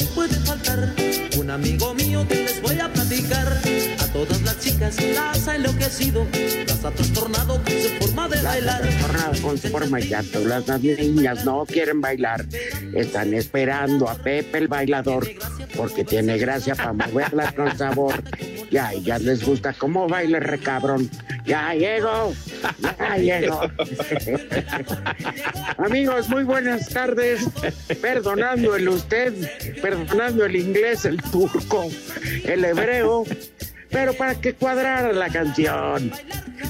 No puede faltar un amigo mío que les voy a platicar. A todas las chicas las ha enloquecido, las ha trastornado con su forma de bailar. Tornado con su forma y llanto. Las niñas no quieren bailar. Están esperando a Pepe el bailador porque tiene gracia para moverlas con sabor. Ya, ya les gusta cómo baila el recabrón. Ya llego, ya llego. Amigos, muy buenas tardes. Perdonando el usted, perdonando el inglés, el turco, el hebreo, pero para que cuadrara la canción.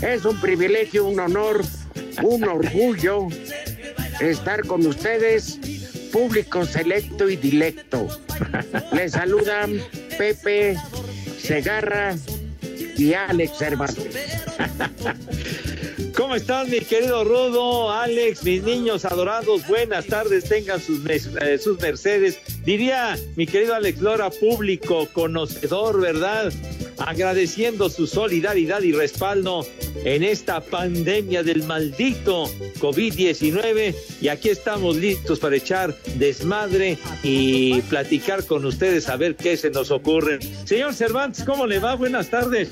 Es un privilegio, un honor, un orgullo estar con ustedes, público selecto y dilecto. Les saludan Pepe Segarra y Alex Cervantes. ¿Cómo están, mi querido Rudo, Alex, mis niños adorados? Buenas tardes, tengan sus, eh, sus mercedes. Diría mi querido Alex Lora, público conocedor, ¿verdad? Agradeciendo su solidaridad y respaldo en esta pandemia del maldito COVID-19. Y aquí estamos listos para echar desmadre y platicar con ustedes a ver qué se nos ocurre. Señor Cervantes, ¿cómo le va? Buenas tardes.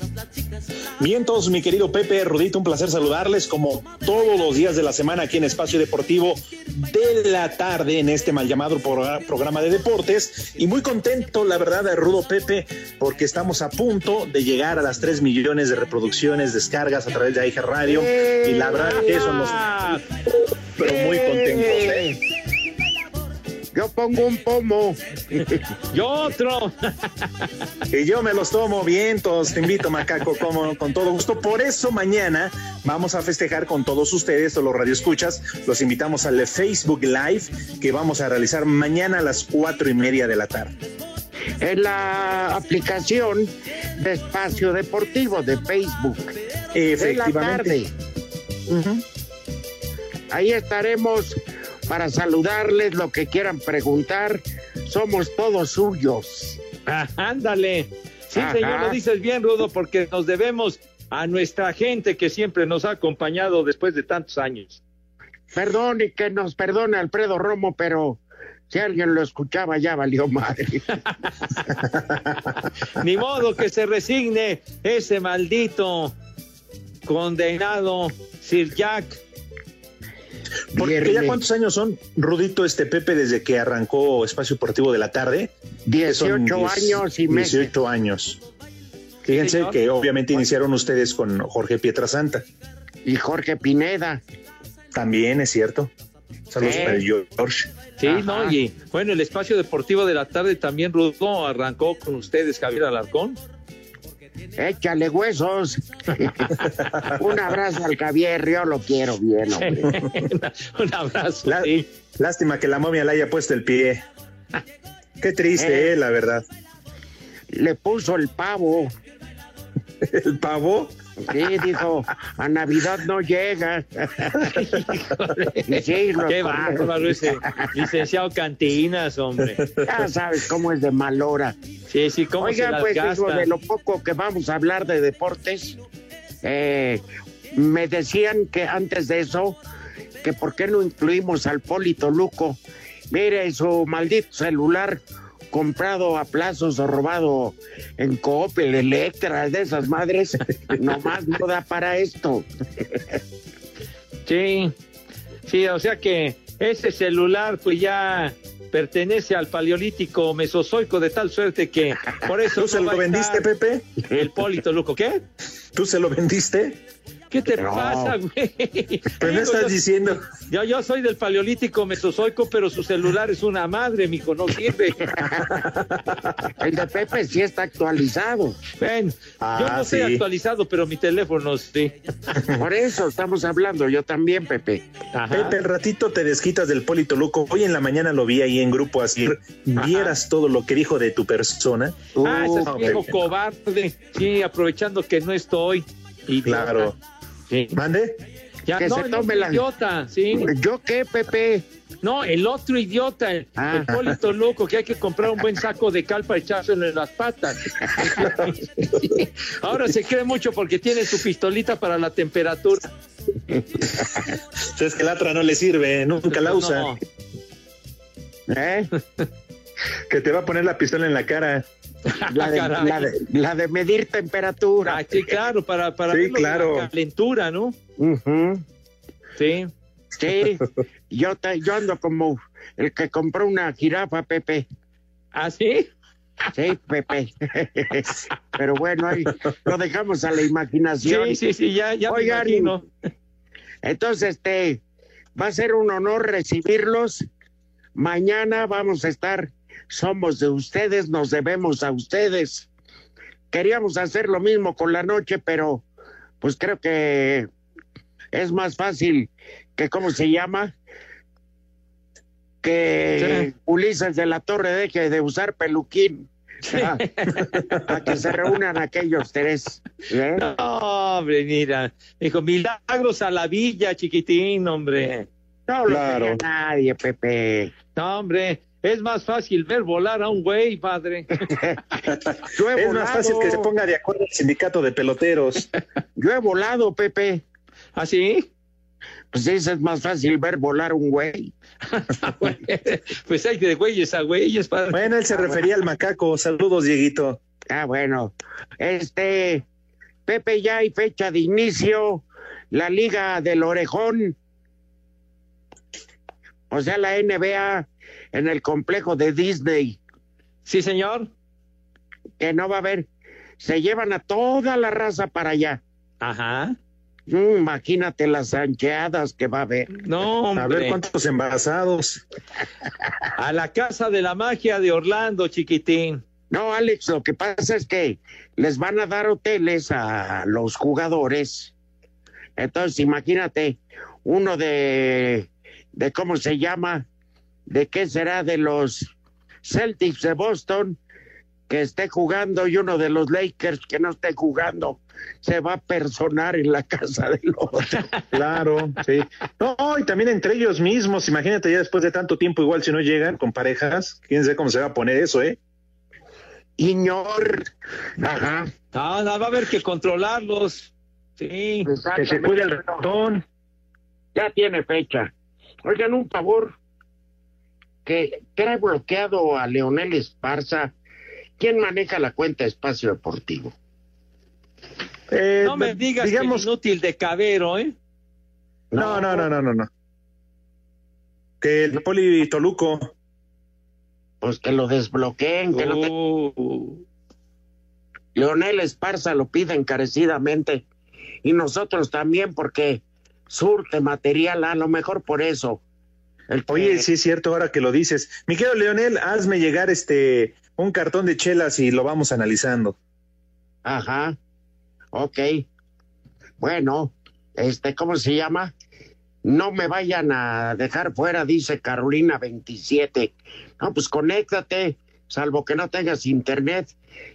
Mientos, mi querido Pepe, Rudito, un placer saludarles como todos los días de la semana aquí en Espacio Deportivo de la tarde en este mal llamado progr- programa de deportes. Y muy contento, la verdad, de Rudo Pepe, porque estamos a punto de llegar a las 3 millones de reproducciones, descargas a través de AIG Radio. Y la verdad eso nos... Pero muy contentos, ¿eh? Yo pongo un pomo. Yo otro. Y yo me los tomo vientos, te invito, macaco, como con todo gusto. Por eso mañana vamos a festejar con todos ustedes, o los radioescuchas, los invitamos al Facebook Live que vamos a realizar mañana a las cuatro y media de la tarde. En la aplicación de Espacio Deportivo de Facebook. De la tarde. Efectivamente. Ahí estaremos para saludarles lo que quieran preguntar. Somos todos suyos. Ah, ándale. Sí, Ajá. señor, lo dices bien, Rudo, porque nos debemos a nuestra gente que siempre nos ha acompañado después de tantos años. Perdón y que nos perdone Alfredo Romo, pero si alguien lo escuchaba ya valió madre. Ni modo que se resigne ese maldito condenado Sir Jack. Porque ya cuántos años son, Rudito, este Pepe, desde que arrancó Espacio Deportivo de la tarde. 18 Son diez- años y meses. 18 años. Fíjense que obviamente iniciaron ustedes con Jorge Pietrasanta. Y Jorge Pineda. También es cierto. Saludos Sí. para el George. Sí, Ajá. ¿no? Y bueno, el espacio deportivo de la tarde también, Rudo, arrancó con ustedes, Javier Alarcón. Échale huesos. Un abrazo al Javier, yo lo quiero bien, hombre. Un abrazo. La- sí. Lástima que la momia le haya puesto el pie. Qué triste, Eh. eh, la verdad. Le puso el pavo. El pavo. Sí, dijo, a Navidad no llega. sí, Qué bárbaro ese licenciado Cantinas, hombre. Ya sabes cómo es de mal hora. Sí, sí, cómo Oigan, se las pues eso de lo poco que vamos a hablar de deportes, eh, me decían que antes de eso, que por qué no incluimos al Polito Luco. Mire, su maldito celular comprado a plazos o robado en Coppel, Electra, de esas madres, nomás no da para esto. Sí, sí, o sea que ese celular pues ya pertenece al paleolítico mesozoico de tal suerte que por eso ¿Tú se no lo vendiste, Pepe? El Polito Luco, ¿qué? ¿Tú se lo vendiste? ¿Qué te No. pasa, güey? Pero no estás yo- diciendo. Yo, yo soy del paleolítico mesozoico, pero su celular es una madre, mijo, no sirve. El de Pepe sí está actualizado. Ven, yo Ah, no estoy sí. actualizado, pero mi teléfono sí. Por eso estamos hablando, yo también, Pepe. Pepe, el ratito te desquitas del Polito Luco. Hoy en la mañana lo vi ahí en grupo así. Vieras todo lo que dijo de tu persona. Ah, ese es Uh, viejo Pepe. cobarde. Sí, aprovechando que no estoy. Idiota. Claro. Sí. ¿Mande? Ya, Que no, se el tome la- idiota, sí. ¿Yo qué, Pepe? No, el otro idiota, el, Ah. el Polito loco, que hay que comprar un buen saco de cal para echárselo en las patas. Ahora se cree mucho porque tiene su pistolita para la temperatura. Es que la otra no le sirve, nunca la usa. No, ¿Eh? Que te va a poner la pistola en la cara. La de, Caray. la de- la de medir temperatura. Ah, sí, claro, para, para Sí, ver claro. la calentura, ¿no? Sí. Sí, yo, te- yo ando como el que compró una jirafa, Pepe. ¿Ah, sí? Sí, Pepe. Pero bueno, ahí lo dejamos a la imaginación. Sí, sí, sí, ya, ya me Oigan, imagino. Entonces, este, va a ser un honor recibirlos. Mañana vamos a estar, somos de ustedes, nos debemos a ustedes. Queríamos hacer lo mismo con la noche, pero pues creo que es más fácil que, ¿cómo se llama? Que Ulises de la Torre deje de usar peluquín. Ah, Para que se reúnan aquellos tres. ¿eh? No, hombre, mira. Dijo, milagros a la villa, chiquitín, hombre. No lo Claro. nadie, Pepe. No, hombre. Es más fácil ver volar a un güey, padre. Yo he Es volado, más fácil que se ponga de acuerdo el sindicato de peloteros. yo he volado, Pepe. ¿Ah, sí? Pues dice, es más fácil ver volar un güey. pues hay de güeyes a güeyes, padre. Bueno, él se refería al macaco. Saludos, Dieguito. Ah, bueno. Este, Pepe, ya hay fecha de inicio. La Liga del Orejón. O sea, la NBA en el complejo de Disney. Sí, señor. Que no va a haber. Se llevan a toda la raza para allá. Ajá. Mm, imagínate las ancheadas que va a haber. No, hombre. A ver cuántos embarazados. A la casa de la magia de Orlando, chiquitín. No, Alex, lo que pasa es que les van a dar hoteles a los jugadores. Entonces, imagínate, uno de, de ¿cómo se llama? ¿De qué será? De los Celtics de Boston que esté jugando y uno de los Lakers que no esté jugando. Se va a personar en la casa del otro. Claro, sí. No, y también entre ellos mismos. Imagínate ya después de tanto tiempo, igual si no llegan con parejas, quién sabe cómo se va a poner eso, ¿eh? Iñor. Ajá. No, no, va a haber que controlarlos. Sí. Que se cuide el ratón. Ya tiene fecha. Oigan, un favor. Que trae bloqueado a Leonel Esparza. ¿Quién maneja la cuenta Espacio Deportivo? Eh, No me digas digamos, que inútil de cabero, ¿eh? no, no, no, no, no, no. Que el Poli Toluco. Pues que lo desbloqueen. Que lo te- Uh, Leonel Esparza lo pide encarecidamente. Y nosotros también, porque surte material, a lo mejor por eso. Oye, sí es cierto, ahora que lo dices. Mi querido Leonel, hazme llegar este un cartón de chelas y lo vamos analizando. Ajá. Ok. Bueno, este, ¿cómo se llama? No me vayan a dejar fuera, dice Carolina 27. No, pues conéctate, salvo que no tengas internet,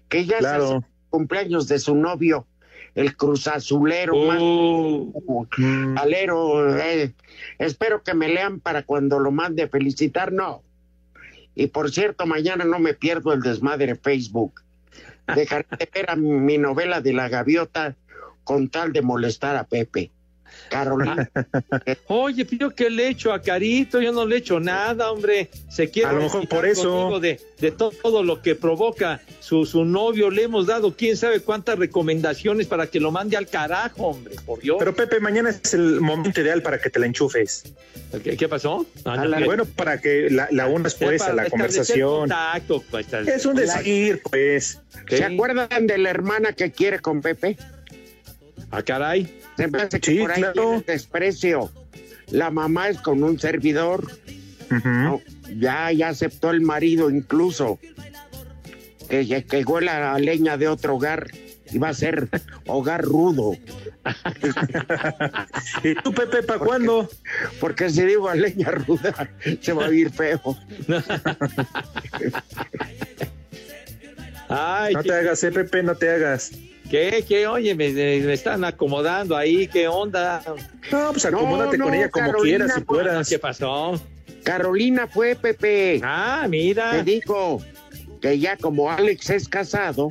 que ya es el cumpleaños de su novio. El cruzazulero Uh. más alero. eh, espero que me lean para cuando lo mande felicitar, no. Y por cierto, mañana no me pierdo el desmadre de Facebook. Dejaré de ver a mi novela de la gaviota con tal de molestar a Pepe. Carolina, Oye, pero ¿qué le echo a Carito? Yo no le echo nada, hombre. Se quiere A lo mejor por eso. De, de to- todo lo que provoca su, su novio. Le hemos dado quién sabe cuántas recomendaciones para que lo mande al carajo, hombre. Por Dios. Pero Pepe, mañana es el momento ideal para que te la enchufes. ¿Qué, qué pasó? Ah, no, A la- que- bueno, para que la, la unas pues a la conversación. contacto, pues, Es un decir, pues. ¿se acuerdan de la hermana que quiere con Pepe? Ah, caray. Se me hace que Sí, por ahí claro. viene el desprecio. La mamá es con un servidor. No, ya, ya aceptó el marido incluso. Que, que, que huela a leña de otro hogar. Y va a ser hogar rudo. ¿Y tú, Pepe, para cuándo? Porque si digo a leña ruda, se va a oír feo. Ay, No te hagas, eh, Pepe, no te hagas. ¿Qué, qué? Oye, me, me están acomodando ahí. ¿Qué onda? No, pues acomódate no, con ella como Carolina, quieras si puedas. ¿Qué pasó? Carolina fue, Pepe. Ah, Te mira. dijo que ya como Alex es casado,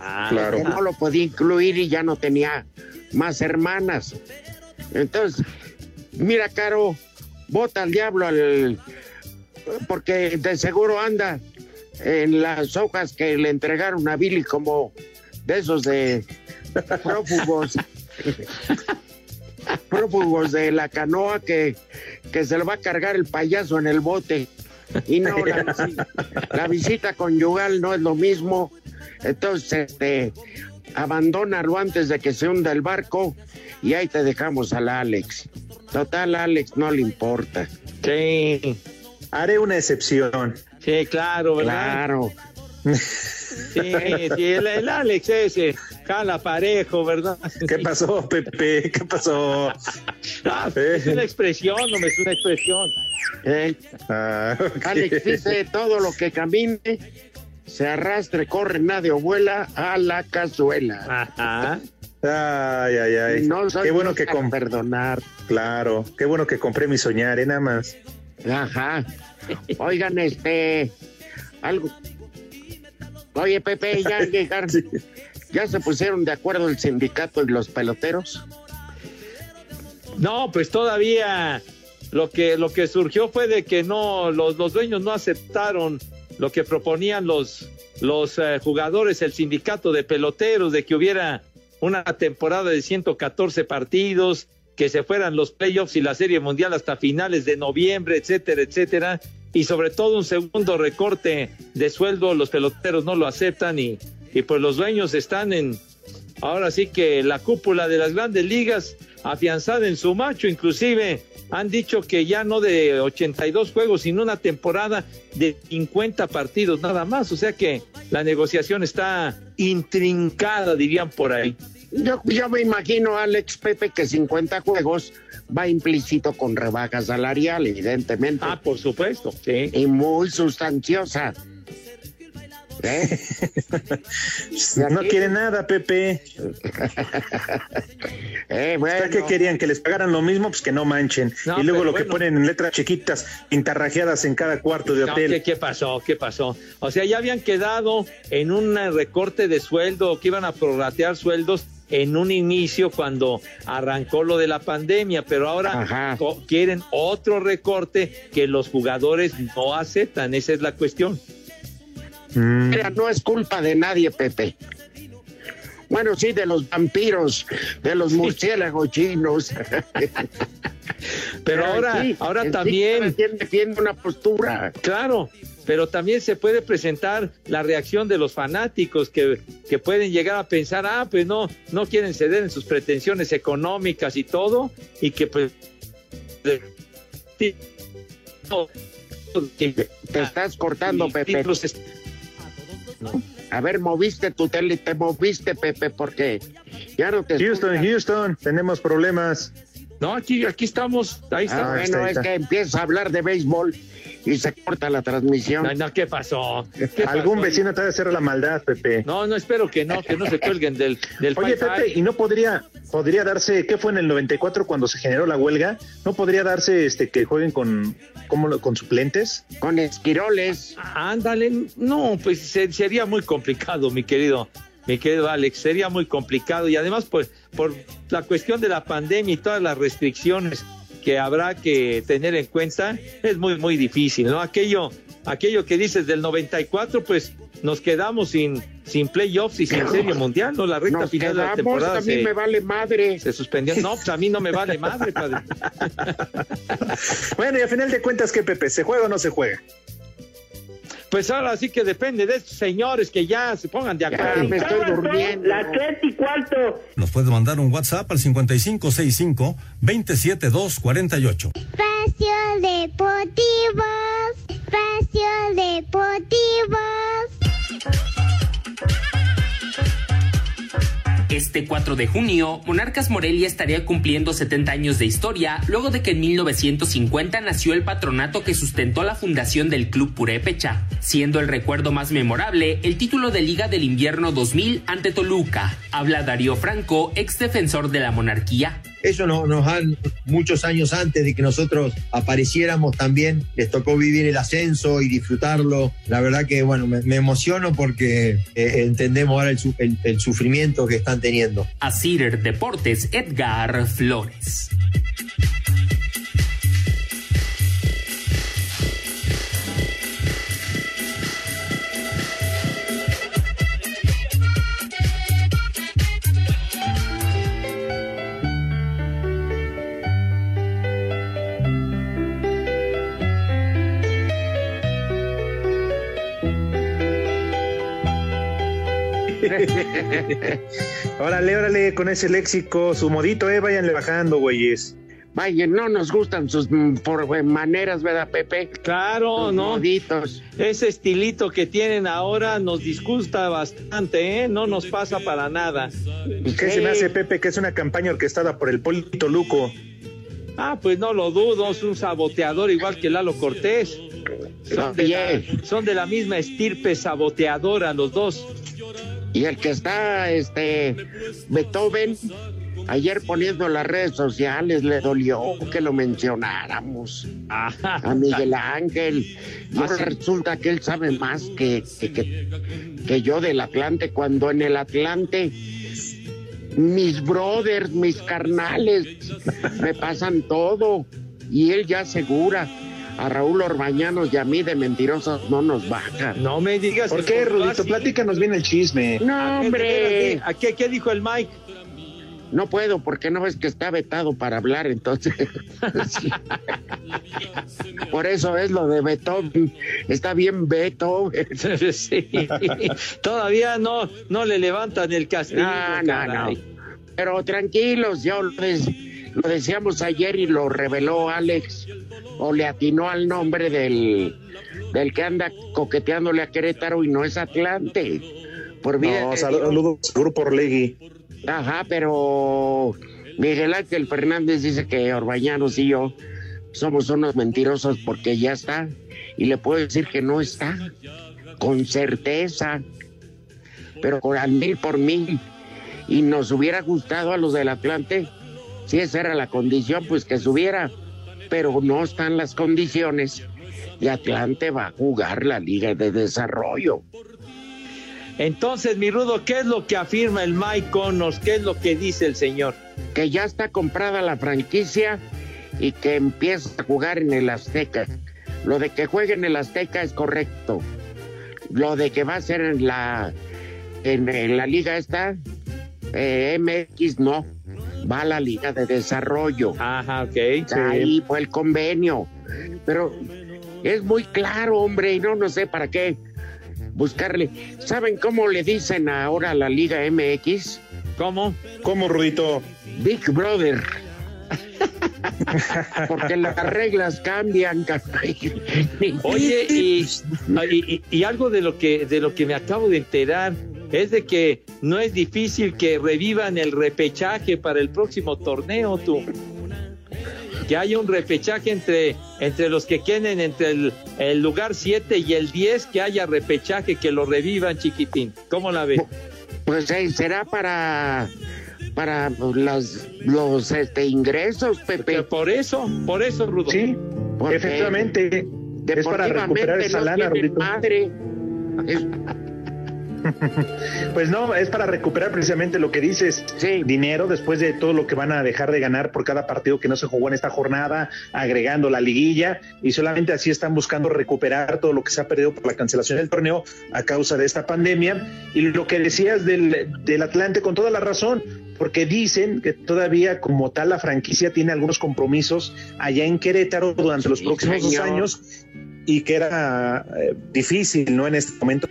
Ah, Claro. no lo podía incluir y ya no tenía más hermanas. Entonces, mira, Caro, bota al diablo al porque de seguro anda en las hojas que le entregaron a Billy como de esos de prófugos. prófugos de la canoa que, que se lo va a cargar el payaso en el bote. Y no, la, visi- la visita conyugal no es lo mismo. Entonces, este, abandónalo antes de que se hunda el barco y ahí te dejamos al Alex. Total, Alex no le importa. Sí, Haré una excepción. sí, claro, ¿verdad? Claro. Sí, sí, el, el Alex ese, jala parejo, ¿verdad? ¿Qué pasó, Pepe? ¿Qué pasó? Ah, es una expresión, no es una expresión. Eh, Ah. Alex dice todo lo que camine, se arrastre, corre, nadie o vuela a la cazuela. Ajá. Ay, ay, ay. No soy Qué bueno que com- perdonar. Claro, qué bueno que compré mi soñar, ¿eh? Nada más. Ajá. Oigan, este, algo. Oye, Pepe, ya llegaron, ya se pusieron de acuerdo el sindicato y los peloteros. No, pues todavía lo que lo que surgió fue de que no los, los dueños no aceptaron lo que proponían los los eh, jugadores, el sindicato de peloteros, de que hubiera una temporada de 114 partidos, que se fueran los playoffs y la Serie Mundial hasta finales de noviembre, etcétera, etcétera, y sobre todo un segundo recorte de sueldo, los peloteros no lo aceptan y, y pues los dueños están en, ahora sí que la cúpula de las grandes ligas afianzada en su macho, inclusive han dicho que ya no de 82 juegos, sino una temporada de 50 partidos nada más, o sea que la negociación está intrincada, dirían por ahí. Yo, yo me imagino, Alex Pepe, que 50 juegos va implícito con rebaja salarial, evidentemente. Ah, por supuesto, sí. Y muy sustanciosa. ¿Eh? No quiere nada, Pepe. Eh, ¿Para bueno, qué querían? ¿Que les pagaran lo mismo? Pues que no manchen. No, y luego lo que ponen en letras chiquitas, pintarrajeadas en cada cuarto de No, hotel. ¿qué, qué pasó? ¿Qué pasó? O sea, ya habían quedado en un recorte de sueldo, que iban a prorratear sueldos en un inicio cuando arrancó lo de la pandemia, pero ahora Ajá. quieren otro recorte que los jugadores no aceptan, esa es la cuestión. Mm. Mira, no es culpa de nadie, Pepe. Bueno, sí, de los vampiros, de los murciélagos chinos. Pero ahora, sí, ahora también, Tigre defiende una postura. claro, pero también se puede presentar la reacción de los fanáticos que, que pueden llegar a pensar, ah, pues no, no quieren ceder en sus pretensiones económicas y todo, y que pues... Te estás cortando, Pepe. A ver, moviste tu tele, te moviste, Pepe, porque ya no te Houston, escuchas. Houston, tenemos problemas. No, aquí, aquí estamos. Ahí está. Ah, bueno, es que empieza a hablar de béisbol y se corta la transmisión. No, no, ¿qué pasó? ¿Qué Algún pasó? vecino te va a hacer la maldad, Pepe. No, no, espero que no, que no se cuelguen del, del Oye. Pepe, ¿y no podría, podría darse, qué fue en el 94 cuando se generó la huelga? ¿No podría darse este que jueguen con, ¿cómo lo- con suplentes? Con esquiroles. Ándale, no, pues se- sería muy complicado, mi querido, mi querido Alex, sería muy complicado y además pues por la cuestión de la pandemia y todas las restricciones que habrá que tener en cuenta, es muy muy difícil, ¿no? Aquello aquello que dices del 94, pues nos quedamos sin sin playoffs y sin serie mundial, ¿no? La recta final de la temporada a mí se, me vale madre. se suspendió. No, pues a mí no me vale madre, padre. Bueno, y a final de cuentas, ¿qué, Pepe? ¿Se juega o no se juega? Pues ahora sí que depende de estos señores que ya se pongan de acuerdo. me estoy durmiendo. Las tres y cuarto. Nos puede mandar un WhatsApp al 5565-27248. Espacio Deportivo. Espacio Deportivo. Este 4 de junio, Monarcas Morelia estaría cumpliendo 70 años de historia, luego de que en 1950 nació el patronato que sustentó la fundación del Club Purépecha, siendo el recuerdo más memorable el título de Liga del Invierno 2000 ante Toluca. Habla Darío Franco, ex defensor de la monarquía. Eso no- nos han, muchos años antes de que nosotros apareciéramos también, les tocó vivir el ascenso y disfrutarlo. La verdad que, bueno, me, emociono porque eh, entendemos ahora el, el- sufrimiento que están teniendo. A Cider Deportes, Edgar Flores. órale, órale, con ese léxico, su modito, eh, váyanle bajando, güeyes. Vaya, no nos gustan sus mm, por, eh, maneras, ¿verdad, Pepe? Claro, Sus ¿no? moditos. Ese estilito que tienen ahora nos disgusta bastante, ¿eh? No nos pasa para nada. ¿Qué se me hace, Pepe, que es una campaña orquestada por el Polito Luco? Ah, pues no lo dudo, es un saboteador igual que Lalo Cortés. Son de, la, son de la misma estirpe saboteadora los dos. Y el que está, este, Beethoven, ayer poniendo en las redes sociales, le dolió que lo mencionáramos. A Miguel Ángel. Y ahora resulta que él sabe más que, que, que- que yo del Atlante, cuando en el Atlante mis brothers, mis carnales, me pasan todo. Y él ya asegura. A Raúl Orbañanos y a mí de mentirosos no nos bajan. No me digas. ¿Por qué, Rudito? Platícanos bien el chisme. No, hombre. ¿A qué, qué dijo el Mike? No puedo porque no ves que está vetado para hablar, entonces. Por eso es lo de Beethoven. Está bien Beto. Sí. Todavía no, no le levantan el castigo. No, no, no. Pero tranquilos, ya lo, des- lo decíamos ayer y lo reveló Alex. O le atinó al nombre del, del que anda coqueteándole a Querétaro y no es Atlante. Por vida No, saludos, Grupo Orlegui. Ajá, pero Miguel Ángel Fernández dice que Orbañanos y yo somos unos mentirosos porque ya está. Y le puedo decir que no está. Con certeza. Pero con al mil por mil. Y nos hubiera gustado a los del Atlante. Si esa era la condición, pues que subiera. Pero no están las condiciones. Y Atlante va a jugar la Liga de Desarrollo. Entonces, mi Rudo, ¿qué es lo que afirma el Mike Connors? ¿Qué es lo que dice el señor? que ya está comprada la franquicia y que empieza a jugar en el Azteca. Lo de que juegue en el Azteca es correcto. Lo de que va a ser en la en, en la liga esta eh, MX no, va a la liga de desarrollo. Ajá, ok. Ahí fue el convenio. Pero es muy claro, hombre, y no no sé para qué buscarle. ¿Saben cómo le dicen ahora a la liga MX? ¿Cómo? ¿Cómo, Rudito? Big Brother. Porque las reglas cambian, caray. Oye, y, y- y algo de lo que de lo que me acabo de enterar es de que no es difícil que revivan el repechaje para el próximo torneo, tú. que haya un repechaje entre, entre los que queden entre el, el lugar 7 y el 10, que haya repechaje, que lo revivan, chiquitín. ¿Cómo la ve? Pues eh, será para para los, los este, ingresos, Pepe. Por eso, por eso, Rudo. Sí, Porque efectivamente. Es para recuperar esa no lana, Rudito. madre. Es- Pues no, es para recuperar precisamente lo que dices, dinero después de todo lo que van a dejar de ganar por cada partido que no se jugó en esta jornada, agregando la liguilla y solamente así están buscando recuperar todo lo que se ha perdido por la cancelación del torneo a causa de esta pandemia. Y lo que decías del, del Atlante con toda la razón, porque dicen que todavía como tal la franquicia tiene algunos compromisos allá en Querétaro durante los próximos dos años y que era eh, difícil, ¿no? En este momento,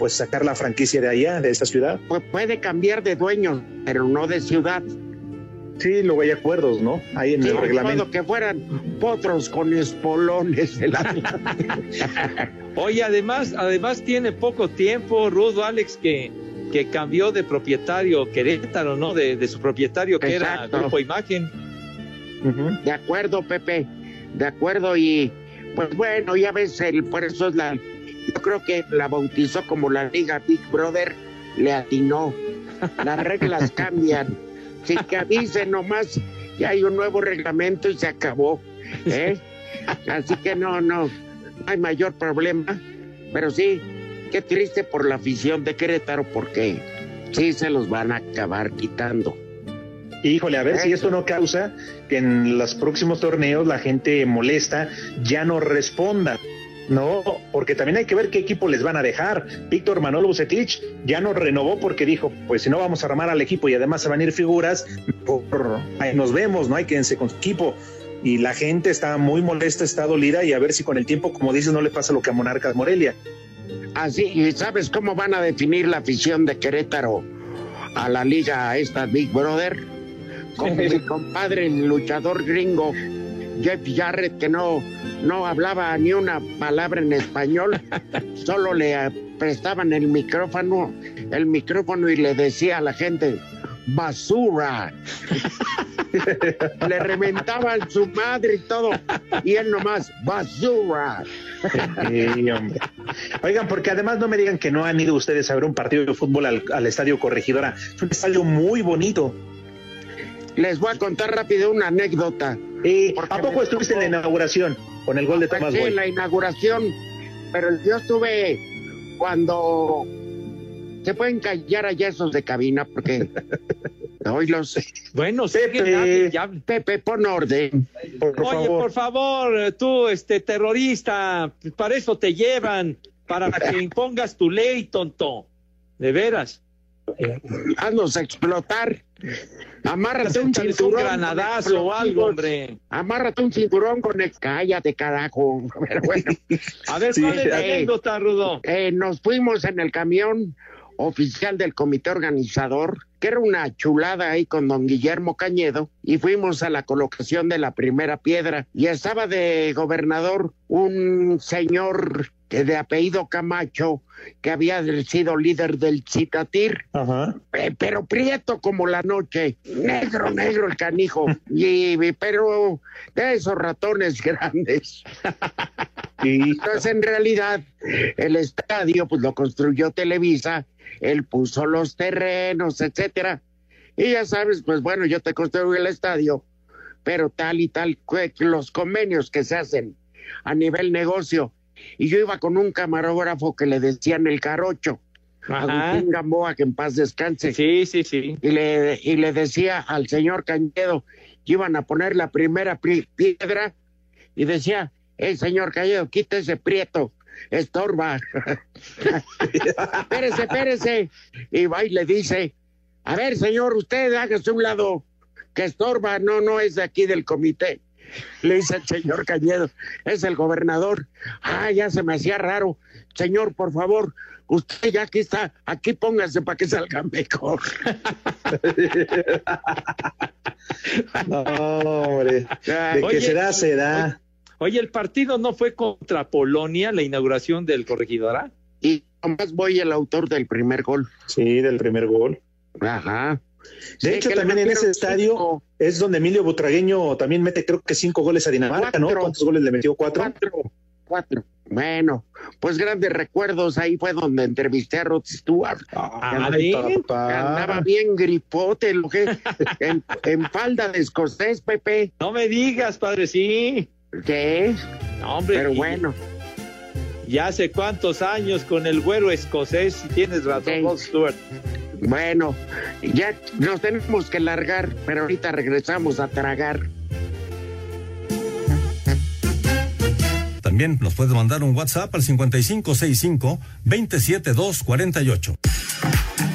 pues sacar la franquicia de allá, de esta ciudad. Pues puede cambiar de dueño, pero no de ciudad. Sí, luego hay acuerdos, ¿no? Ahí en Sí, el reglamento. que fueran potros con espolones. de la- Oye, además, además tiene poco tiempo, Rudo Alex, que, que cambió de propietario Querétaro, ¿no? De, de su propietario que era. Grupo Imagen. De acuerdo, Pepe. De acuerdo, y pues bueno, ya ves, el, por eso es la. Yo creo que la bautizó como la Liga Big Brother, le atinó. Las reglas cambian. Sin que avisen nomás, ya hay un nuevo reglamento y se acabó. ¿eh? Así que no, no, no hay mayor problema. Pero sí, qué triste por la afición de Querétaro, porque sí se los van a acabar quitando. Híjole, a ver si esto no causa que en los próximos torneos la gente molesta ya no responda. No, porque también hay que ver qué equipo les van a dejar. Víctor Manuel Bucetich ya no renovó porque dijo, pues si no vamos a armar al equipo y además se van a ir figuras, mejor ahí nos vemos, no hay quédense con su equipo. Y la gente está muy molesta, está dolida y a ver si con el tiempo, como dices, no le pasa lo que a Monarcas Morelia. Así, ¿y sabes cómo van a definir la afición de Querétaro a la liga esta Big Brother? Como mi compadre, el luchador gringo, Jeff Jarrett, que no, no hablaba ni una palabra en español, solo le prestaban el micrófono, el micrófono y le decía a la gente, basura. le reventaban su madre y todo, y él nomás, basura. Sí, hombre. Oigan, porque además no me digan que no han ido ustedes a ver un partido de fútbol al, al Estadio Corregidora. Es un estadio muy bonito. Les voy a contar rápido una anécdota. ¿Y ¿A poco estuviste en la inauguración con el gol de Tomás sí, Boy? en la inauguración, pero yo estuve cuando se pueden callar allá esos de cabina porque hoy los Bueno, Pepe. hable, ya hable. Pepe pon orden. Por, por Oye, favor. por favor, tú, este terrorista, para eso te llevan, para que impongas tu ley, tonto. De veras. Haznos explotar. Amárrate un cinturón. granadazo o algo, hombre. Amárrate un cinturón con el... Cállate, carajo. Pero bueno. A ver, Sí, ¿cuál es la eh, anécdota, Rudo? Eh, nos fuimos en el camión oficial del comité organizador, que era una chulada ahí con don Guillermo Cañedo, y fuimos a la colocación de la primera piedra. Y estaba de gobernador un señor que de apellido Camacho, que había sido líder del Citatir, Ajá. eh, pero prieto como la noche, negro, negro el canijo, y, pero de esos ratones grandes. Y Entonces, en realidad, el estadio, pues lo construyó Televisa, él puso los terrenos, etcétera. Y ya sabes, pues bueno, yo te construyo el estadio, pero tal y tal, los convenios que se hacen a nivel negocio. Y yo iba con un camarógrafo que le decían el carocho, Ajá. Agustín Gamboa, que en paz descanse. Sí, sí, sí. Y le, y le decía al señor Cañedo que iban a poner la primera pri- piedra y decía, el señor Cañedo, quita ese prieto, estorba. espérese, espérese. Y va y le dice, a ver, señor, usted hágase un lado, que estorba, no, no es de aquí del comité. Le dice el señor Cañedo, es el gobernador. Ah, ya se me hacía raro. Señor, por favor, usted ya aquí está, aquí póngase para que salga mejor. no, hombre. De Oye, que se da, se da. Oye, el partido no fue contra Polonia, la inauguración del corregidora. Y nomás voy el autor del primer gol. Sí, del primer gol. Ajá. De Sí, hecho, también en ese estadio cinco. es donde Emilio Butragueño también mete, creo que cinco goles a Dinamarca, ¿no? ¿Cuántos goles le metió? ¿Cuatro? Cuatro, cuatro. Bueno, pues grandes recuerdos. Ahí fue donde entrevisté a Rod Stewart. Papá. Andaba bien gripote, lo que en, en falda de escocés, Pepe. No me digas, padre, sí. ¿Qué? No, hombre. Pero y- bueno. Ya hace cuántos años con el güero escocés, si tienes razón, Rod Stewart. Bueno, ya nos tenemos que largar, pero ahorita regresamos a tragar. También nos puede mandar un WhatsApp al 5565-27248. A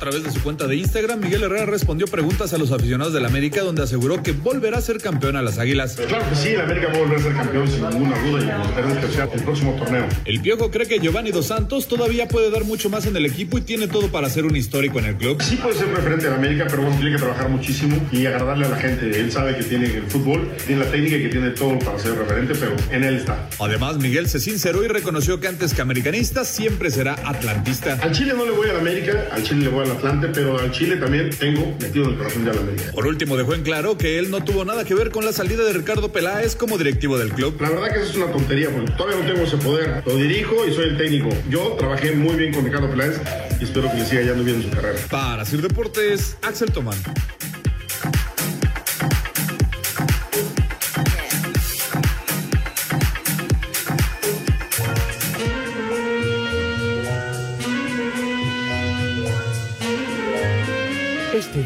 través de su cuenta de Instagram, Miguel Herrera respondió preguntas a los aficionados del América, donde aseguró que volverá a ser campeón a las Águilas. Claro que sí, el América va a volver a ser campeón sin ninguna duda y sea el próximo torneo. El Piojo cree que Giovanni Dos Santos todavía puede dar mucho más en el equipo y tiene todo para ser un histórico en el club. Sí puede ser referente al América, pero bueno, tiene que trabajar muchísimo y agradarle a la gente. Él sabe que tiene el fútbol, tiene la técnica y que tiene todo para ser referente, pero en él está. Además, Miguel se sinceró y reconoció que antes que americanista siempre será atlantista. Al Chile no le voy al América, al Chile le voy al Atlante, pero al Chile también tengo metido en el corazón ya al América. Por último, dejó en claro que él no tuvo nada que ver con la salida de Ricardo Peláez como directivo del club. La verdad que eso es una tontería, porque todavía no tengo ese poder. Lo dirijo y soy el técnico. Yo trabajé muy bien con Ricardo Peláez y espero que le siga yendo bien en su carrera. Para Sir Deportes, Axel Tomán.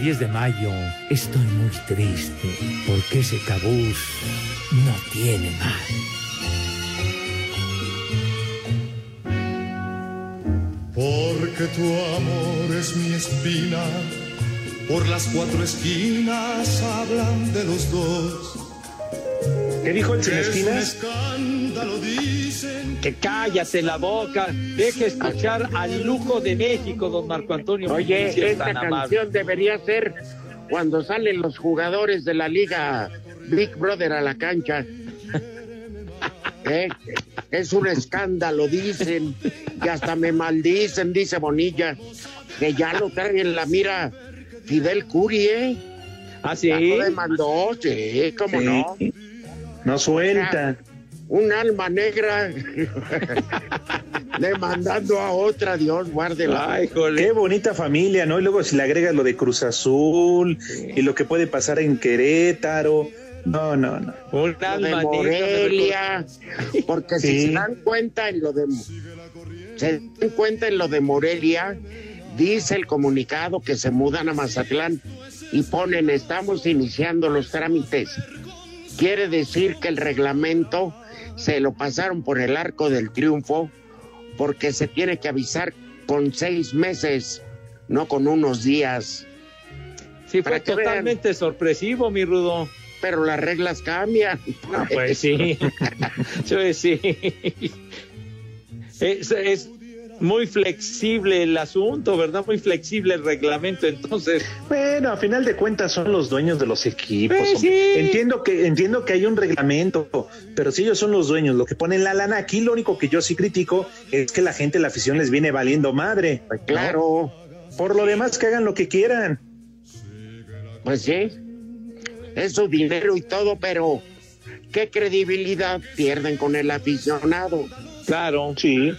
10 de mayo estoy muy triste porque ese cabús no tiene madre. Porque tu amor es mi espina, por las cuatro esquinas hablan de los dos. ¿Qué dijo el sin Es un esquinas? escándalo, dicen. Que cállate la boca, deje escuchar al lujo de México, don Marco Antonio. Oye, esta amable. canción debería ser cuando salen los jugadores de la liga Big Brother a la cancha. ¿Eh? Es un escándalo, dicen, que hasta me maldicen, dice Bonilla, que ya lo traen en la mira Fidel Curi, ¿eh? ¿Ah, sí? Ya lo demandó, sí, cómo Sí. no. No suelta. Un alma negra demandando a otra, Dios guárdela. Ay. Qué bonita familia, ¿no? Y luego si le agregas lo de Cruz Azul y lo que puede pasar en Querétaro. No, no, no. Un lo de negra, Morelia, porque si se dan cuenta en lo de se dan cuenta en lo de Morelia, dice el comunicado que se mudan a Mazatlán y ponen estamos iniciando los trámites. Quiere decir que el reglamento se lo pasaron por el arco del triunfo porque se tiene que avisar con seis meses, no con unos días. Sí, fue vean. totalmente sorpresivo, mi Rudo. Pero las reglas cambian. No, pues sí. Pues sí. Es, es muy flexible el asunto, ¿verdad? Muy flexible el reglamento, entonces. Bueno, a final de cuentas son los dueños de los equipos. Pues sí. Entiendo que entiendo que hay un reglamento, pero si ellos son los dueños, lo que ponen la lana aquí, lo único que yo sí critico es que la gente, la afición les viene valiendo madre. ¿no? Claro. Por lo demás que hagan lo que quieran. Pues sí, es su dinero y todo, pero ¿qué credibilidad pierden con el aficionado? Claro. Sí.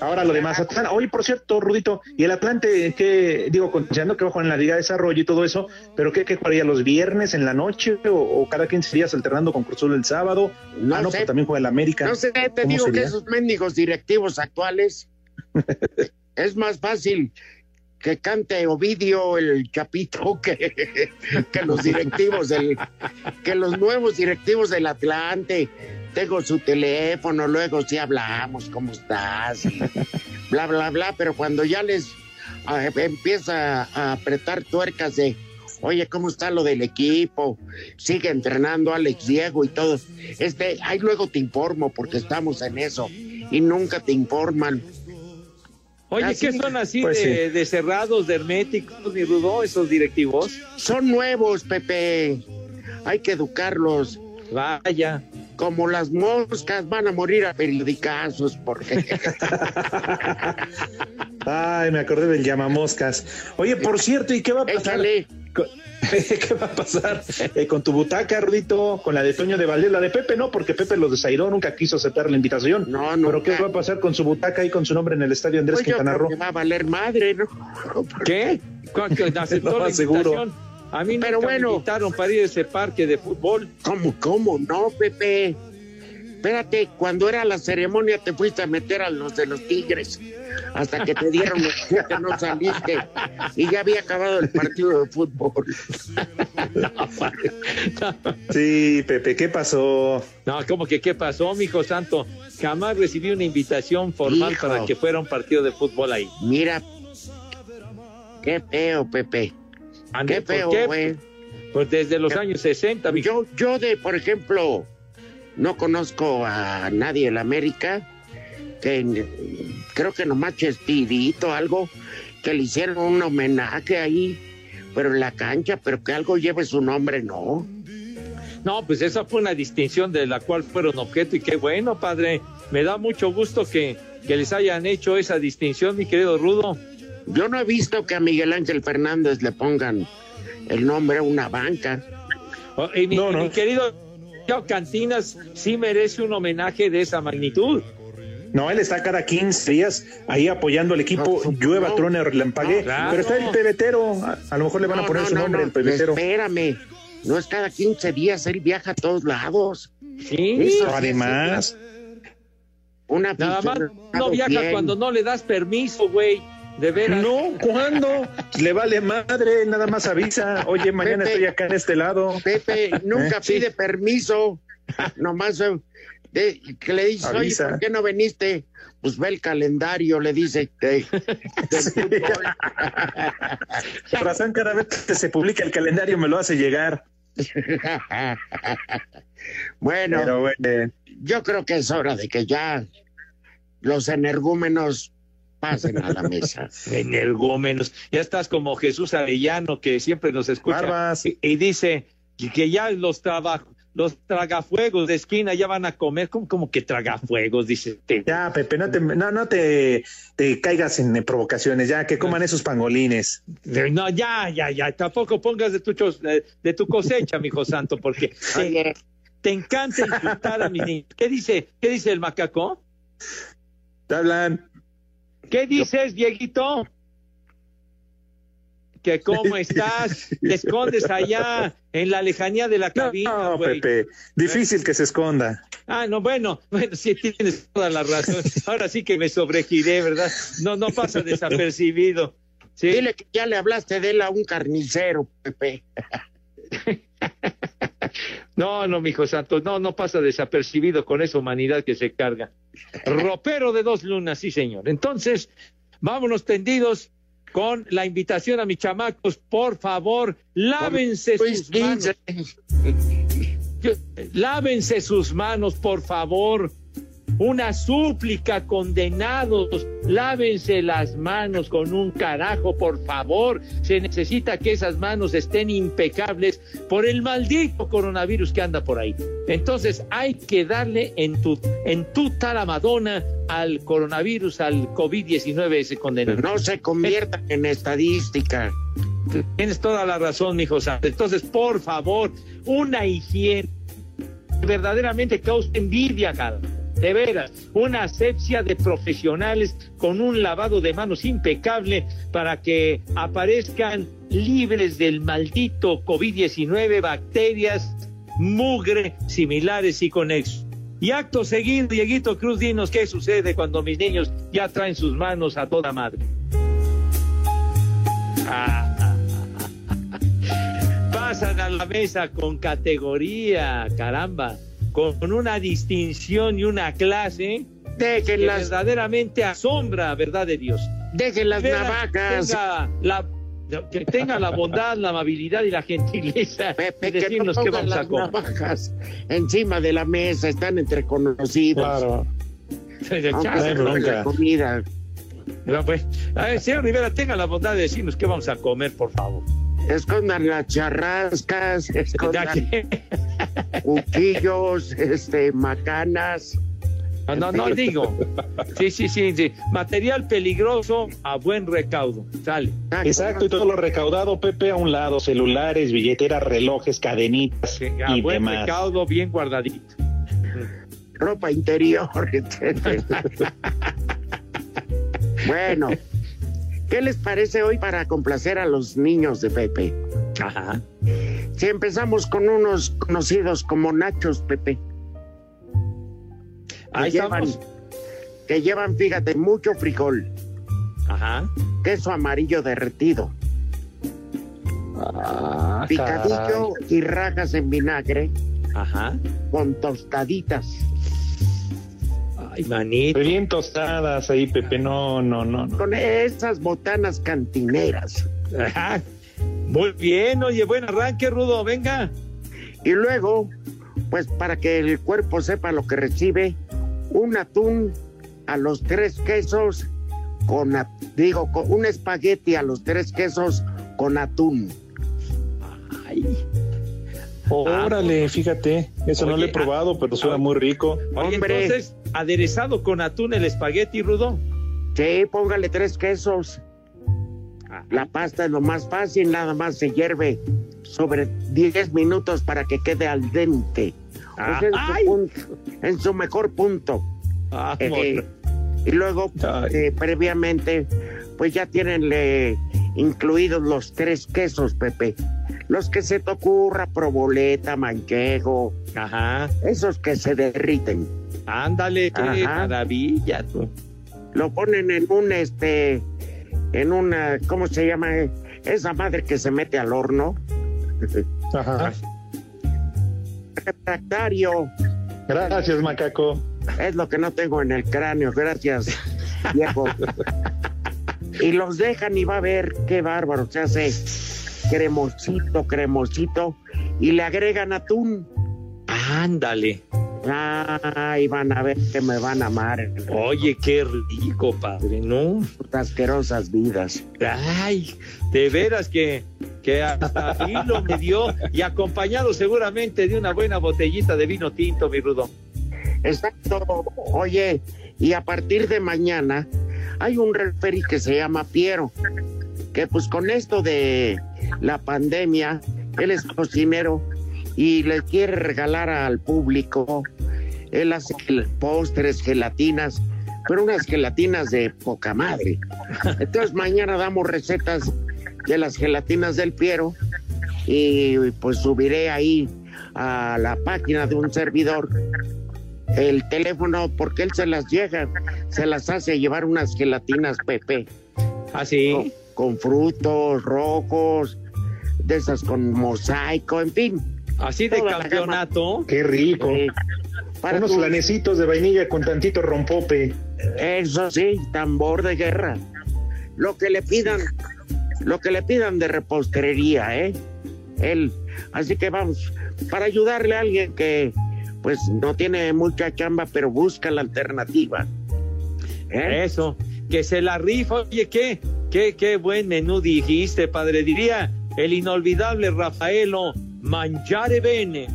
Ahora lo demás, Mazatlán. Hoy, por cierto, Rudito, y el Atlante, que digo, considerando que va a jugar en la Liga de Desarrollo y todo eso, pero ¿qué, qué jugaría los viernes en la noche o, o cada 15 días alternando con Cruzul el sábado? No ah, no, sé. pues también juega el América. No sé, te ¿Cómo digo que esos mendigos directivos actuales es más fácil que cante Ovidio el Chapito que, que los directivos del, que los nuevos directivos del Atlante. Tengo su teléfono, luego sí hablamos, ¿cómo estás? Y bla, bla, bla, pero cuando ya les empieza a apretar tuercas de, oye, ¿cómo está lo del equipo? Sigue entrenando Alex Diego y todo. Este, ahí luego te informo porque estamos en eso y nunca te informan. Oye, Así- ¿qué son así Pues de, sí. de cerrados, de herméticos, mi Rudo, esos directivos? Son nuevos, Pepe. Hay que educarlos. Vaya. Como las moscas van a morir a periodicazos porque Ay, me acordé del llamamoscas. Oye, por cierto, ¿y qué va a pasar? ¿Qué va a pasar eh, con tu butaca, Rudito? Con la de Toño de Valdés, la de Pepe no, porque Pepe lo desairó, nunca quiso aceptar la invitación. No, Pero ¿qué va a pasar con su butaca y con su nombre en el estadio Andrés Pues Quintana Roo? que va a valer madre, ¿no? ¿Qué? ¿Cuál- que aceptó No, la seguro. A mí Pero nunca bueno. me invitaron para ir a ese parque de fútbol. ¿Cómo, cómo? No, Pepe. Espérate, cuando era la ceremonia te fuiste a meter a los de los Tigres. Hasta que te dieron los siete, no saliste. Y ya había acabado el partido de fútbol. Sí, Pepe, ¿qué pasó? No, ¿cómo que qué pasó, mijo santo? Jamás recibí una invitación formal Hijo. para que fuera un partido de fútbol ahí. Mira, qué feo, Pepe. Qué ¿por feo, qué? Pues desde los años 60, mijo. Yo, yo de, por ejemplo, no conozco a nadie en América, que creo que nomás Chespirito, algo, que le hicieron un homenaje ahí, pero en la cancha, pero que algo lleve su nombre, no. No, pues esa fue una distinción de la cual fueron objeto y qué bueno, padre. Me da mucho gusto que, que les hayan hecho esa distinción, mi querido Rudo. Yo no he visto que a Miguel Ángel Fernández le pongan el nombre a una banca. Oh, y mi, y mi querido Cantinas sí merece un homenaje de esa magnitud. No, él está cada 15 días ahí apoyando al equipo, llueva, truene, o relampaguee. no, claro. Pero está el pebetero, a, a lo mejor le van a No, poner no, su no, nombre, no, el pebetero. Espérame, no es cada 15 días, él viaja a todos lados. Sí, Eso además. Una Nada más no viaja bien. cuando no le das permiso, güey. De veras. No, ¿cuándo? Le vale madre, nada más avisa. Oye, mañana Pepe. estoy acá en este lado. Pepe nunca ¿Eh? Sí. pide permiso, nomás eh, de- que le dices, oye, Avisa. ¿por qué no viniste? Pues ve el calendario, le dice. de- del fútbol. Razón, cada vez que se publica el calendario me lo hace llegar. bueno, Pero bueno, yo creo que es hora de que ya los energúmenos pasen a la mesa. Energúmenos. Ya estás como Jesús Arellano, que siempre nos escucha. Barbas. Y, y dice que, ya los trabajos, los tragafuegos de esquina ya van a comer. ¿Cómo, cómo que tragafuegos? Dice. Te- ya, Pepe, no te, no, no te, te caigas en provocaciones, ya que coman esos pangolines. No, ya, ya, ya. Tampoco pongas de tu, de, tu cosecha, mijo santo, porque te, te encanta insultar a mis niños. ¿Qué dice? ¿Qué dice el macaco? Te hablan. ¿Qué dices, Dieguito? Que cómo estás, te escondes allá en la lejanía de la cabina, No, güey. Pepe, difícil que se esconda. Ah, no, bueno, bueno, sí tienes toda la razón. Ahora sí que me sobregiré, ¿verdad? No, no pasa desapercibido. Sí. dile que ya le hablaste de él a un carnicero, Pepe. No, no, mijo santo, no, no pasa desapercibido con esa humanidad que se carga. Ropero de dos lunas, sí, señor. Entonces, vámonos tendidos con la invitación a mis chamacos, por favor, lávense Luis sus manos. 15. Yo- Lávense sus manos, por favor. Una súplica, condenados. Lávense las manos con un carajo, por favor. Se necesita que esas manos estén impecables por el maldito coronavirus que anda por ahí. Entonces hay que darle en tu, en tu al coronavirus, al COVID-19 ese condenado. No se conviertan en estadística. Tienes toda la razón, mijo santo. Entonces, por favor, una higiene verdaderamente causa envidia, cara. De veras, una asepsia de profesionales con un lavado de manos impecable para que aparezcan libres del maldito COVID-19, bacterias, mugre, similares y conexos. Y acto seguido, Dieguito Cruz, dinos qué sucede cuando mis niños ya traen sus manos a toda madre. Ah, pasan a la mesa con categoría, caramba, con una distinción y una clase que verdaderamente asombra, verdad de Dios. dejen las Vean, navajas. Tenga la, que tenga la bondad, la amabilidad y la gentileza Pepe, de que no qué vamos a comer. navajas encima de la mesa, están entre conocidos. Aunque no comida. No, pues, a ver, señor Rivera, tenga la bondad de decirnos qué vamos a comer, por favor. Escondan las charrascas, escondan cuchillos, este, macanas. No, no, no digo. Sí, sí, sí, sí. Material peligroso a buen recaudo. Sale. Exacto, y todo lo recaudado, Pepe, a un lado, celulares, billeteras, relojes, cadenitas A y buen demás. recaudo, bien guardadito. ropa interior, etcétera. bueno, ¿qué les parece hoy para complacer a los niños de Pepe? Ajá. Si empezamos con unos conocidos como Nachos Pepe. Que Ahí llevan, estamos. que llevan, fíjate, mucho frijol, Ajá. queso amarillo derretido, Ah, picadillo y rajas en vinagre Ajá. con tostaditas. Ay, manito. Bien tostadas ahí, Pepe, no, no, no. no. Con esas botanas cantineras. Ajá. Muy bien, oye, buen arranque, Rudo, venga. Y luego, pues para que el cuerpo sepa lo que recibe, un atún a los tres quesos con, digo, con un espagueti a los tres quesos con atún. Ay. Órale, fíjate, eso no lo he Oye, probado, pero suena muy rico. Oye, Hombre. entonces, aderezado con atún el espagueti, Rudo. Sí, póngale tres quesos. La pasta es lo más fácil, nada más se hierve sobre 10 minutos para que quede al dente. Ah, en, su punto- en su mejor punto. Ah, Eh, y luego, eh, previamente, pues ya tienen incluidos los tres quesos, Pepe. Los que se te ocurra, proboleta, manchego, Ajá. esos que se derriten. Ándale, qué Ajá. maravilla, tú. Lo ponen en un, este, en una, ¿cómo se llama? Esa madre que se mete al horno. Ajá. Refractario. Gracias, macaco. Es lo que no tengo en el cráneo, gracias, viejo. y los dejan y va a ver qué bárbaro, se hace cremosito, cremosito, y le agregan atún. Ándale. Ay, van a ver que me van a amar. Oye, qué rico, padre, ¿no? Asquerosas vidas. Ay, de veras que, que hasta hilo me dio y acompañado seguramente de una buena botellita de vino tinto, mi Rudo. Exacto. Oye, y a partir de mañana hay un referee que se llama Piero, que pues con esto de la pandemia, él es cocinero y le quiere regalar al público, él hace postres, gelatinas, pero unas gelatinas de poca madre. Entonces mañana damos recetas de las gelatinas del Piero y pues subiré ahí a la página de un servidor el teléfono porque él se las llega, se las hace llevar unas gelatinas Pepe. Así. Con, con frutos rojos, de esas con mosaico, en fin. Así de Toda campeonato. Qué rico. Eh, para Unos tu- flanecitos de vainilla con tantito rompope. Eso sí, tambor de guerra. Lo que le pidan, lo que le pidan de repostería, ¿eh? Él. Así que vamos, para ayudarle a alguien que pues no tiene mucha chamba, pero busca la alternativa. ¿Eh? Eso, que se la rifa. Oye, ¿qué? ¿Qué, qué buen menú dijiste, padre? Diría el inolvidable Rafaelo Mangiare Bene.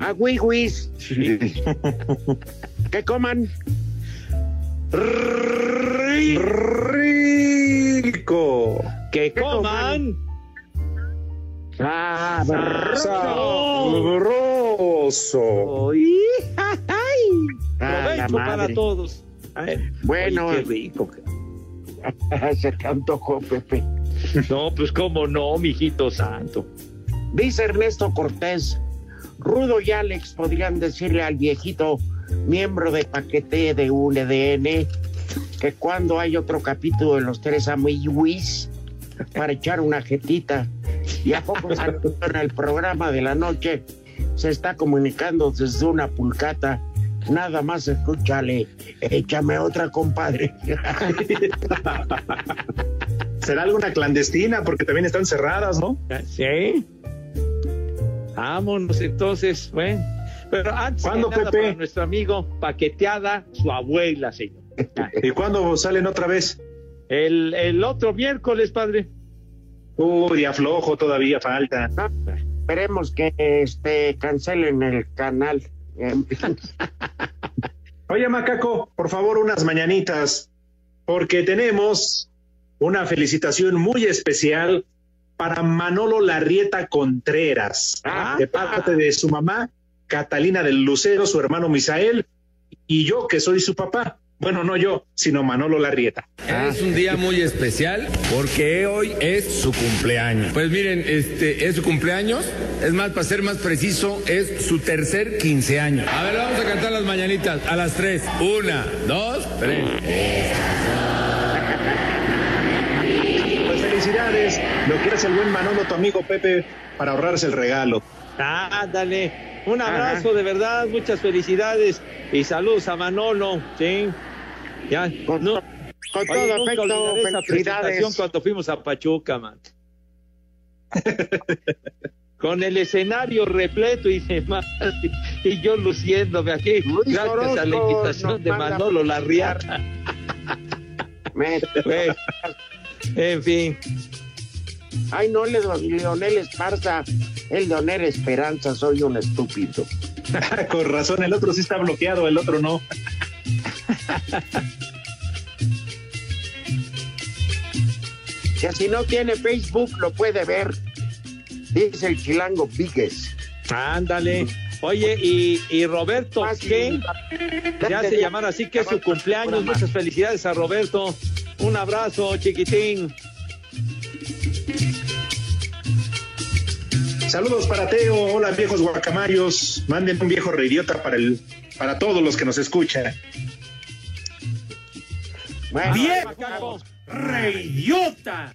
A Wiguis. que coman. Rico. Que coman. Ah, Sabroso. Ay, ay. Ah, la Provecho para todos. Ay, Bueno. oye, qué rico. Se te antojó, Pepe. No, pues cómo no, mijito santo. Dice Ernesto Cortés, Rudo y Alex podrían decirle al viejito miembro de paquete de UNDN que cuando hay otro capítulo de los tres amiguis para echar una jetita y a poco salió en el programa de la noche se está comunicando desde una pulcata nada más escúchale échame otra compadre Será alguna clandestina porque también están cerradas, ¿no? Sí. Vámonos entonces, bueno. Pero antes ¿Cuándo, que nada, Pepe? para nuestro amigo paqueteada, su abuela, señor. ¿Y cuándo salen otra vez? El, el otro miércoles, padre. Uy, aflojo, todavía falta. esperemos que este cancelen el canal fin. Oye, Macaco, por favor, unas mañanitas, porque tenemos una felicitación muy especial para Manolo Larrieta Contreras, Ah. de parte de su mamá, Catalina del Lucero, su hermano Misael, y yo, que soy su papá. Bueno, no yo, sino Manolo Larrieta. Es un día muy especial porque hoy es su cumpleaños. Pues miren, este es su cumpleaños. Es más, para ser más preciso, es su tercer quince años. A ver, vamos a cantar las mañanitas a las tres. Una, dos, tres. Felicidades, lo que hace el buen Manolo, tu amigo Pepe, para ahorrarse el regalo. Ah, dale. Un abrazo de verdad, muchas felicidades y saludos a Manolo, sí. Ya, con, no, con oye, todo nunca afecto, esa felicidades. cuando fuimos a Pachuca, man. con el escenario repleto y demás, y yo luciéndome aquí, gracias a la invitación de Manolo Larriata. Bueno, en fin. Ay, no, Le- Leonel Esparza, el Leonel Esperanza, soy un estúpido. Con razón, el otro sí está bloqueado, el otro no. Que si no tiene Facebook, lo puede ver. Dice el chilango Víguez. Ándale. Oye, y, y Roberto, ¿qué? Ya se llamaron así que es su cumpleaños. Muchas felicidades a Roberto. Un abrazo, chiquitín. Saludos para Teo, hola viejos guacamayos, manden un viejo reidiota para el, para todos los que nos escuchan. ¡Viejo reidiota!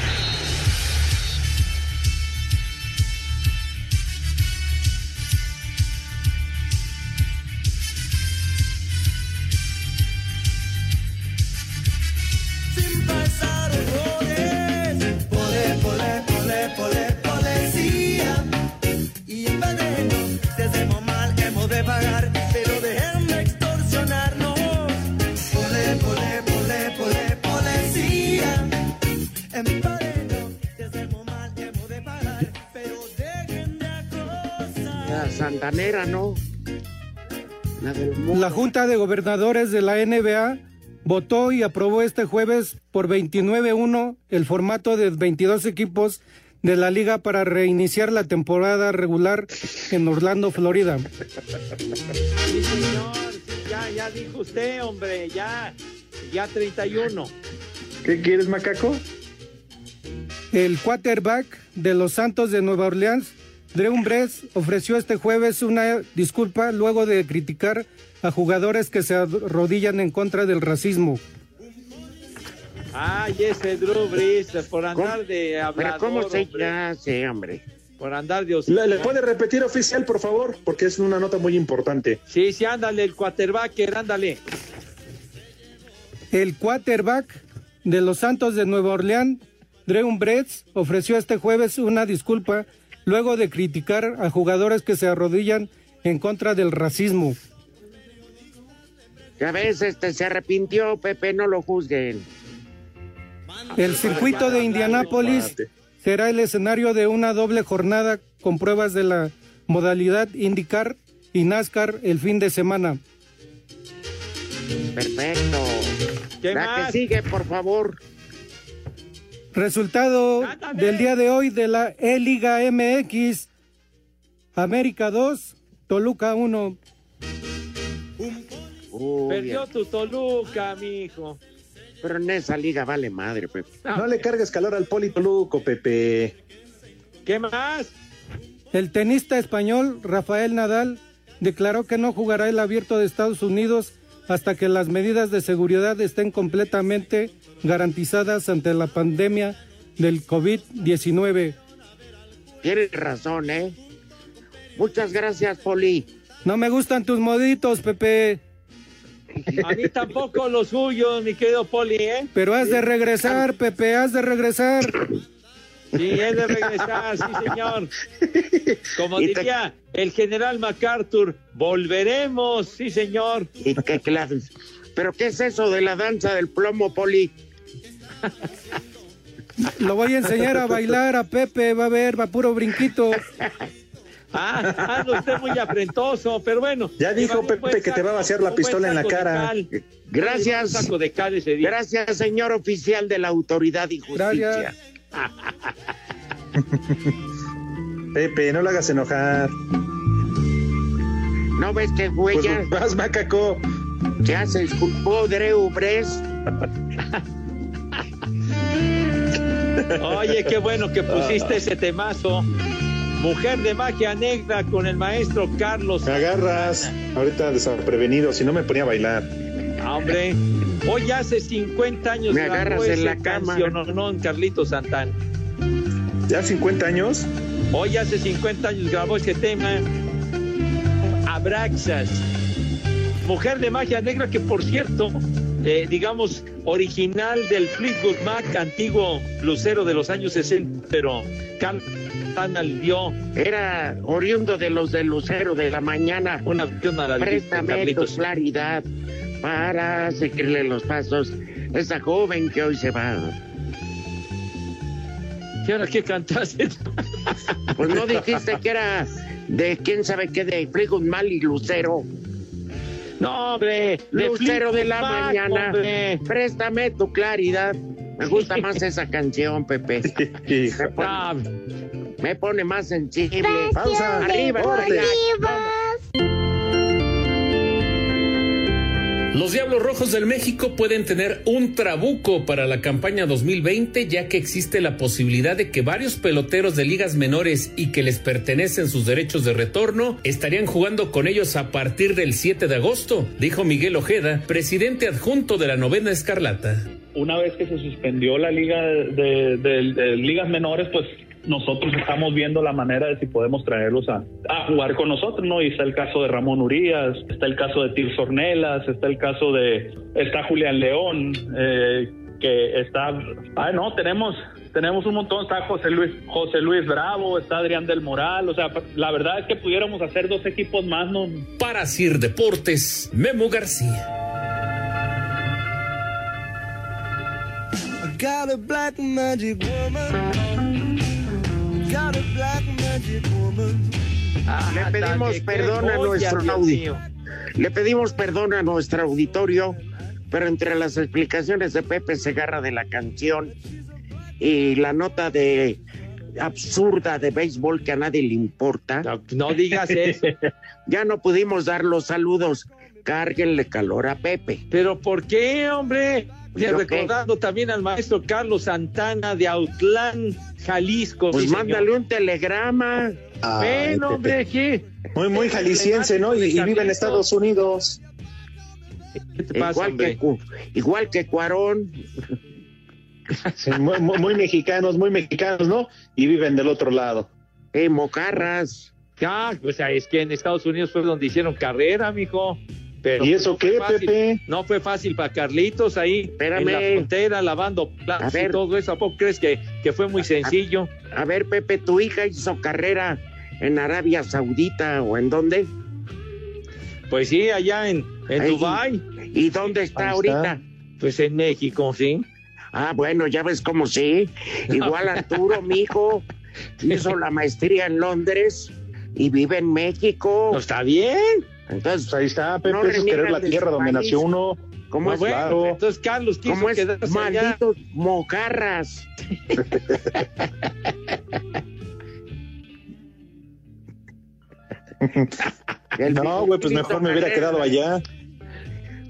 Gobernadores de la NBA votó y aprobó este jueves por 29-1 el formato de 22 equipos de la liga para reiniciar la temporada regular en Orlando, Florida. Sí, señor. sí, ya, ya dijo usted, hombre. Ya, ya 31. ¿Qué quieres, macaco? El quarterback de los Santos de Nueva Orleans, Drew Brees, ofreció este jueves una disculpa luego de criticar a jugadores que se arrodillan en contra del racismo. Ay, ese Drew Brees, por andar de Pero hablador, ¿cómo se hombre. hace, hombre? Por andar de ¿Le, le puede repetir oficial, por favor? Porque es una nota muy importante. Sí, sí, ándale, el quarterbacker, ándale. El quarterback de los Santos de Nueva Orleans, Drew Brees, ofreció este jueves una disculpa luego de criticar a jugadores que se arrodillan en contra del racismo. Ya ves, este se arrepintió, Pepe, no lo juzguen. El circuito de Indianápolis será el escenario de una doble jornada con pruebas de la modalidad IndyCar y NASCAR el fin de semana. Perfecto. ¿Qué La más? que sigue, por favor. Resultado del día de hoy de la E-Liga MX. América 2, Toluca 1. Uy, Perdió tu Toluca, mijo. Pero en esa liga vale madre, Pepe. No le cargues calor al Polito Luco, Pepe. ¿Qué más? El tenista español Rafael Nadal declaró que no jugará el abierto de Estados Unidos hasta que las medidas de seguridad estén completamente garantizadas ante la pandemia del COVID-19. Tienes razón, ¿eh? Muchas gracias, Poli. No me gustan tus moditos, Pepe, A mí tampoco lo suyo, mi querido Poli, ¿eh? pero has de regresar, Pepe, has de regresar. Sí, es de regresar, sí, señor. Como diría el general MacArthur, volveremos, sí, señor. ¿Y qué clases? ¿Pero qué es eso de la danza del plomo, Poli? Lo voy a enseñar a bailar a Pepe, va a ver, va puro brinquito. Ah, anda usted muy afrentoso, pero bueno. Ya dijo Pepe que te va a vaciar la pistola en la cara. Gracias. Un saco de cal ese día. Gracias, señor oficial de la autoridad y justicia. Pepe, no lo hagas enojar. ¿No ves que Pues, huella? vas, macaco. Ya se disculpó Drew Bres. Oye, qué bueno que pusiste ese temazo. Mujer de magia negra con el maestro Carlos. Me agarras ahorita desprevenido, si no me ponía a bailar. Ah, Hombre, hoy hace 50 años Me grabó agarras en ese la cama. canción, no, no, Carlito Santana. ¿Ya 50 años? Hoy hace 50 años grabó ese tema. Abraxas. Mujer de magia negra que por cierto, eh, digamos, original del Fleetwood Mac, antiguo lucero de los años 60, pero Carlos Santana le dio Era oriundo de los del Lucero de la mañana. una opción a la de Préstame tu claridad para seguirle los pasos. Esa joven que hoy se va. ¿Y ahora qué cantaste? Pues no dijiste que era de quién sabe qué, de Fleetwood Mal y Lucero. No, hombre, de Lucero de la Mac, mañana. hombre. Préstame tu claridad. Me gusta más esa canción, Pepe. Ah, me pone más sensible. Pausa. Arriba. Los Diablos Rojos del México pueden tener un trabuco para la campaña 2020 ya que existe la posibilidad de que varios peloteros de ligas menores y que les pertenecen sus derechos de retorno estarían jugando con ellos a partir del 7 de agosto, dijo Miguel Ojeda, presidente adjunto de la novena Escarlata. una vez que se suspendió la liga de, de- de ligas menores, pues nosotros estamos viendo la manera de si podemos traerlos a, a jugar con nosotros, ¿no? Y está el caso de Ramón Urias, está el caso de Tir Ornelas, está el caso de, está Julián León, eh, que está, ah, no, tenemos, tenemos un montón, está José Luis, José Luis Bravo, está Adrián del Moral, o sea, la verdad es que pudiéramos hacer dos equipos más, ¿no? Para Sir Deportes, Memo García. Got a black magic woman. Le pedimos perdón a nuestro mío. Le pedimos perdón a nuestro auditorio, pero entre las explicaciones de Pepe Segarra de la canción y la nota de absurda de béisbol que a nadie le importa. No, no digas eso. ya no pudimos dar los saludos. Cárguenle calor a Pepe. Pero ¿por qué, hombre? Y ¿Yo qué? recordando también al maestro Carlos Santana de Autlán, Jalisco. Pues sí, señor. mándale un telegrama. Ay, Bueno, hombre. ¿qué? Muy, muy jalisciense, ¿no? Y, y vive en Estados Unidos. ¿Qué te pasa, Igual que, hombre? Cu- igual que Cuarón. Sí, muy, muy- muy mexicanos, muy mexicanos, ¿no? Y viven del otro lado. Eh, mocarras. Ah, o sea, es que en Estados Unidos fue donde hicieron carrera, mijo. Pero ¿Y eso no fue qué, fácil. Pepe? No fue fácil para Carlitos ahí Espérame. en la frontera lavando platos y todo eso. ¿A poco crees que, que fue muy sencillo? A ver, Pepe, tu hija hizo carrera en Arabia Saudita o en dónde? Pues sí, allá en, en Ahí. Dubái. ¿Y dónde está Ahí ahorita? está. Pues en México, sí. Ah, bueno, ya ves cómo sí. Igual Arturo, mi hijo, hizo la maestría en Londres y vive en México. No está bien. Entonces, Pues ahí está, Pepe, No eso es querer la tierra donde nació uno. ¿cómo Pues es? bueno, claro. entonces Carlos quiso ¿Cómo es? quedarse allá. Malditos mocarras. No, güey, pues mejor me hubiera quedado allá.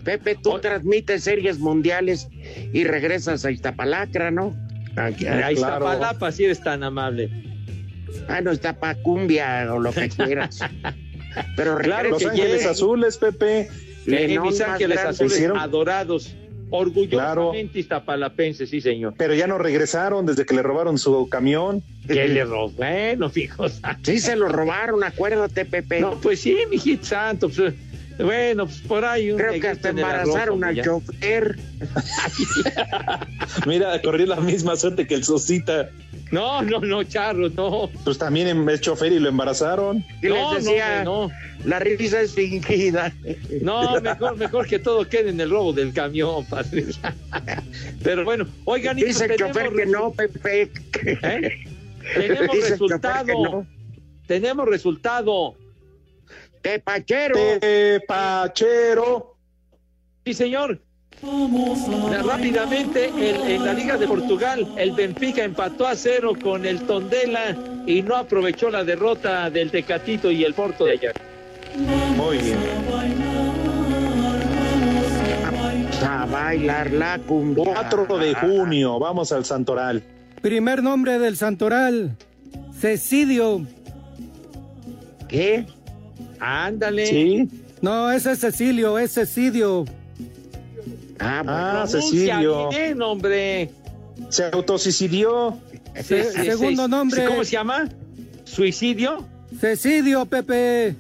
Pepe, tú transmites series mundiales y regresas a Iztapalacra, ¿no? Aquí, Ah, ahí está claro. Palapa, si eres tan amable. Ah, no, Iztapacumbia o lo que quieras. Pero Claro Los que. Ángeles llegue. Azules, Pepe. En León mis ángeles azules Hicieron- adorados. Orgullosamente iztapalapense, sí, señor. Pero ya no regresaron desde que le robaron su camión. Que le robó. Bueno, fijos. Sí, se lo robaron, acuérdate, Pepe. No, pues sí, mijito santo. pues, bueno, pues por ahí un Creo que hasta embarazaron al chofer. Mira, corrió la misma suerte que el Sosita. No, no, no, Charro, no. Pues también es chofer y lo embarazaron. Y No, les decía, no, no. la risa es fingida. No, mejor, mejor que todo quede en el robo del camión, padre. Pero bueno, oigan, y Dice el chofer que no, Pepe. ¿Eh? Tenemos Dice resultado. que no. Tenemos resultado. Tepachero. Tepachero. Sí, señor. Rápidamente, el- en la Liga de Portugal, el Benfica empató a cero con el Tondela y no aprovechó la derrota del Tecatito y el Porto de ayer. Muy bien. A bailar la cumbia. 4 de junio, vamos al Santoral. Primer nombre del santoral, Cecidio. ¿Qué? Ándale. Sí. No, ese es Cecilio, es Cecidio. Ah, Ah, Pronuncia Cecilio. bien, hombre. Se autosuicidió. Se- segundo nombre. ¿Cómo se llama? ¿Suicidio? Cecidio, Pepe.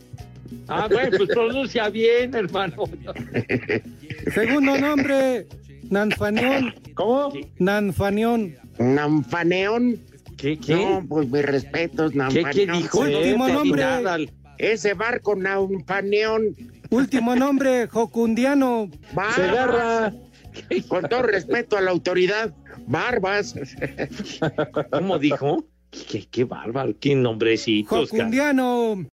Ah, bueno, pues pronuncia bien, hermano. Segundo nombre, Nanfanión. ¿Cómo? Nanfanión. Nanfaneón. ¿Qué, qué? No, pues mis respetos, ¿Qué, Nanfaneón. qué dijo? Último nombre. nada. Ese barco Nanfaneón. Último nombre, Jocundiano. Barbas. Segarra. Con todo respeto a la autoridad, Barbas. ¿Cómo dijo? Qué, qué bárbaro, qué nombrecito. Jocundiano.